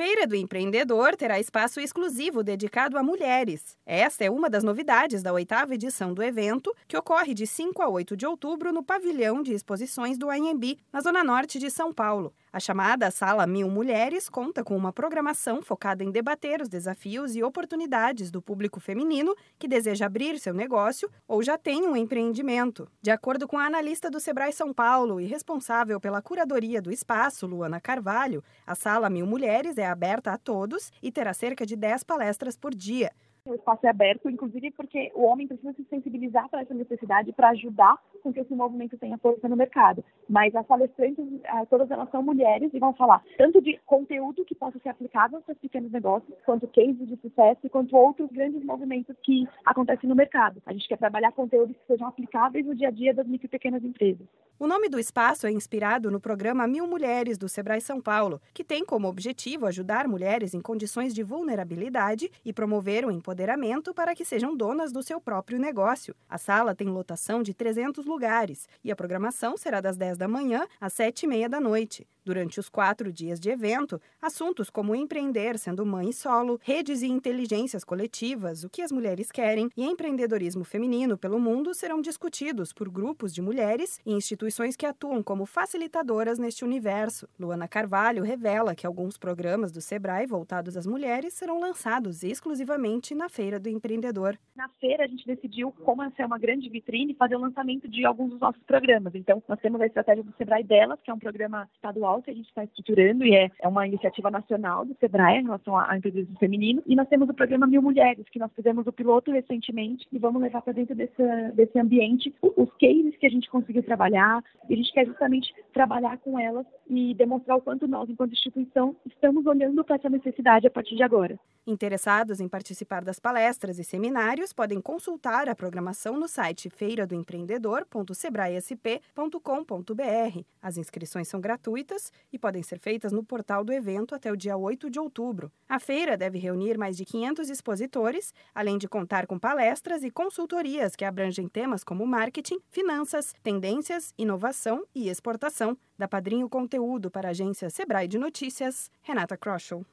Feira do Empreendedor terá espaço exclusivo dedicado a mulheres. Esta é uma das novidades da oitava edição do evento, que ocorre de 5 a 8 de outubro no pavilhão de exposições do AMB, na zona norte de São Paulo. A chamada Sala Mil Mulheres conta com uma programação focada em debater os desafios e oportunidades do público feminino que deseja abrir seu negócio ou já tem um empreendimento. De acordo com a analista do Sebrae São Paulo e responsável pela curadoria do espaço, Luana Carvalho, a Sala Mil Mulheres é aberta a todos e terá cerca de 10 palestras por dia. O espaço é aberto, inclusive porque o homem precisa se sensibilizar para essa necessidade para ajudar com que esse movimento tenha força no mercado. Mas as palestrantes, todas elas são mulheres e vão falar tanto de conteúdo que possa ser aplicável para pequenos negócios, quanto cases de sucesso, quanto outros grandes movimentos que acontecem no mercado. A gente quer trabalhar conteúdos que sejam aplicáveis no dia a dia das micro e pequenas empresas. O nome do espaço é inspirado no programa Mil Mulheres do Sebrae São Paulo, que tem como objetivo ajudar mulheres em condições de vulnerabilidade e promover o empoderamento para que sejam donas do seu próprio negócio. A sala tem lotação de 300 lugares e a programação será das 10 da manhã às 7 e meia da noite. Durante os quatro dias de evento, assuntos como empreender sendo mãe solo, redes e inteligências coletivas, o que as mulheres querem e empreendedorismo feminino pelo mundo serão discutidos por grupos de mulheres e instituições que atuam como facilitadoras neste universo. Luana Carvalho revela que alguns programas do Sebrae voltados às mulheres serão lançados exclusivamente na Feira do Empreendedor. Na feira, a gente decidiu, como essa é uma grande vitrine, fazer o lançamento de alguns dos nossos programas. Então, nós temos a estratégia do Sebrae Delas, que é um programa estadual que a gente está estruturando e é, é uma iniciativa nacional do SEBRAE em relação ao empreendedorismo feminino. E nós temos o programa Mil Mulheres, que nós fizemos o piloto recentemente e vamos levar para dentro desse, desse ambiente os cases que a gente conseguiu trabalhar. E a gente quer justamente trabalhar com elas e demonstrar o quanto nós, enquanto instituição, estamos olhando para essa necessidade a partir de agora. Interessados em participar das palestras e seminários podem consultar a programação no site feiradoempreendedor.sebraesp.com.br. As inscrições são gratuitas e podem ser feitas no portal do evento até o dia 8 de outubro. A feira deve reunir mais de 500 expositores, além de contar com palestras e consultorias que abrangem temas como marketing, finanças, tendências, inovação e exportação. Da Padrinho Conteúdo para a agência Sebrae de Notícias, Renata Kroschel.